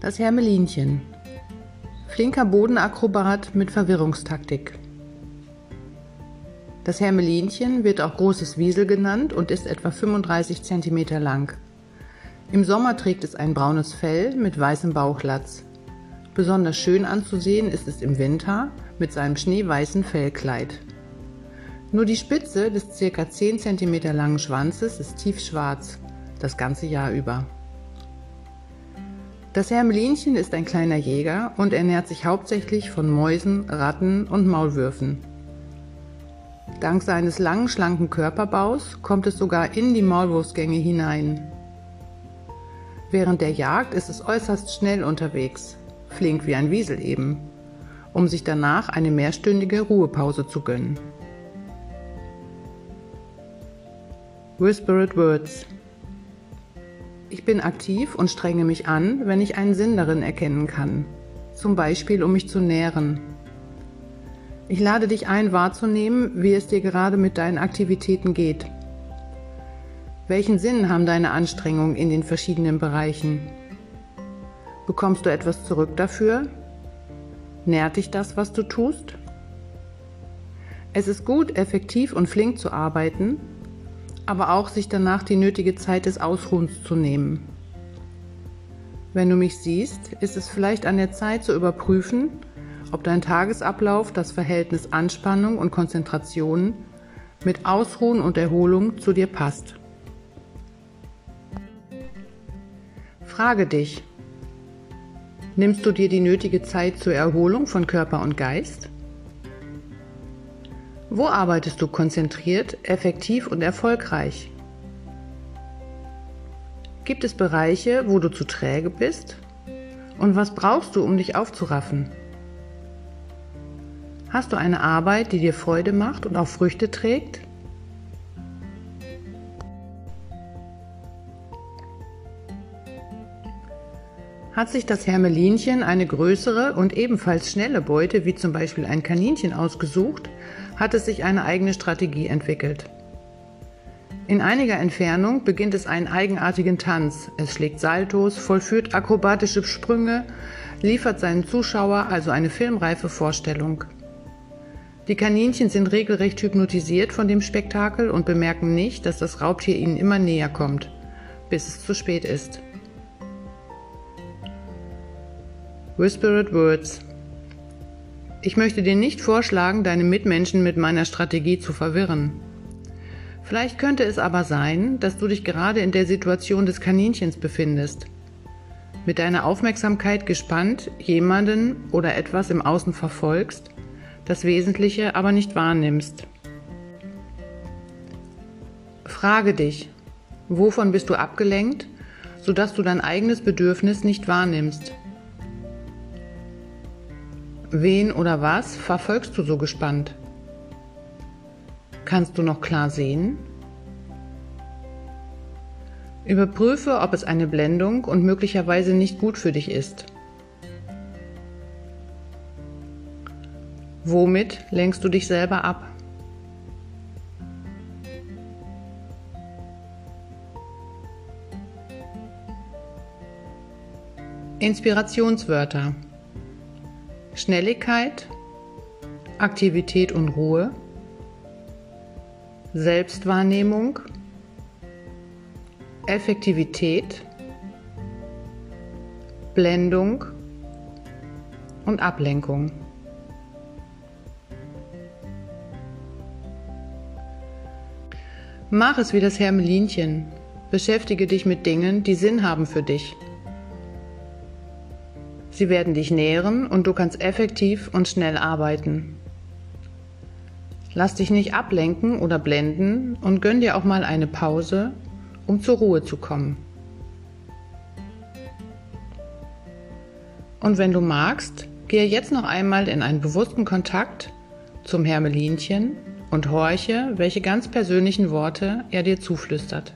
Das Hermelinchen. Flinker Bodenakrobat mit Verwirrungstaktik. Das Hermelinchen wird auch großes Wiesel genannt und ist etwa 35 cm lang. Im Sommer trägt es ein braunes Fell mit weißem Bauchlatz. Besonders schön anzusehen ist es im Winter mit seinem schneeweißen Fellkleid. Nur die Spitze des ca. 10 cm langen Schwanzes ist tiefschwarz, das ganze Jahr über. Das Hermelinchen ist ein kleiner Jäger und ernährt sich hauptsächlich von Mäusen, Ratten und Maulwürfen. Dank seines langen, schlanken Körperbaus kommt es sogar in die Maulwurfsgänge hinein. Während der Jagd ist es äußerst schnell unterwegs, flink wie ein Wiesel eben, um sich danach eine mehrstündige Ruhepause zu gönnen. Whispered Words ich bin aktiv und strenge mich an, wenn ich einen Sinn darin erkennen kann, zum Beispiel um mich zu nähren. Ich lade dich ein, wahrzunehmen, wie es dir gerade mit deinen Aktivitäten geht. Welchen Sinn haben deine Anstrengungen in den verschiedenen Bereichen? Bekommst du etwas zurück dafür? Nährt dich das, was du tust? Es ist gut, effektiv und flink zu arbeiten, aber auch sich danach die nötige Zeit des Ausruhens zu nehmen. Wenn du mich siehst, ist es vielleicht an der Zeit zu überprüfen, ob dein Tagesablauf das Verhältnis Anspannung und Konzentration mit Ausruhen und Erholung zu dir passt. Frage dich, nimmst du dir die nötige Zeit zur Erholung von Körper und Geist? Wo arbeitest du konzentriert, effektiv und erfolgreich? Gibt es Bereiche, wo du zu träge bist? Und was brauchst du, um dich aufzuraffen? Hast du eine Arbeit, die dir Freude macht und auch Früchte trägt? Hat sich das Hermelinchen eine größere und ebenfalls schnelle Beute, wie zum Beispiel ein Kaninchen, ausgesucht, hat es sich eine eigene Strategie entwickelt. In einiger Entfernung beginnt es einen eigenartigen Tanz. Es schlägt Saltos, vollführt akrobatische Sprünge, liefert seinen Zuschauer also eine filmreife Vorstellung. Die Kaninchen sind regelrecht hypnotisiert von dem Spektakel und bemerken nicht, dass das Raubtier ihnen immer näher kommt, bis es zu spät ist. Whispered Words. Ich möchte dir nicht vorschlagen, deine Mitmenschen mit meiner Strategie zu verwirren. Vielleicht könnte es aber sein, dass du dich gerade in der Situation des Kaninchens befindest. Mit deiner Aufmerksamkeit gespannt jemanden oder etwas im Außen verfolgst, das Wesentliche aber nicht wahrnimmst. Frage dich, wovon bist du abgelenkt, sodass du dein eigenes Bedürfnis nicht wahrnimmst? Wen oder was verfolgst du so gespannt? Kannst du noch klar sehen? Überprüfe, ob es eine Blendung und möglicherweise nicht gut für dich ist. Womit lenkst du dich selber ab? Inspirationswörter Schnelligkeit, Aktivität und Ruhe, Selbstwahrnehmung, Effektivität, Blendung und Ablenkung. Mach es wie das Hermelinchen. Beschäftige dich mit Dingen, die Sinn haben für dich. Sie werden dich nähren und du kannst effektiv und schnell arbeiten. Lass dich nicht ablenken oder blenden und gönn dir auch mal eine Pause, um zur Ruhe zu kommen. Und wenn du magst, gehe jetzt noch einmal in einen bewussten Kontakt zum Hermelinchen und horche, welche ganz persönlichen Worte er dir zuflüstert.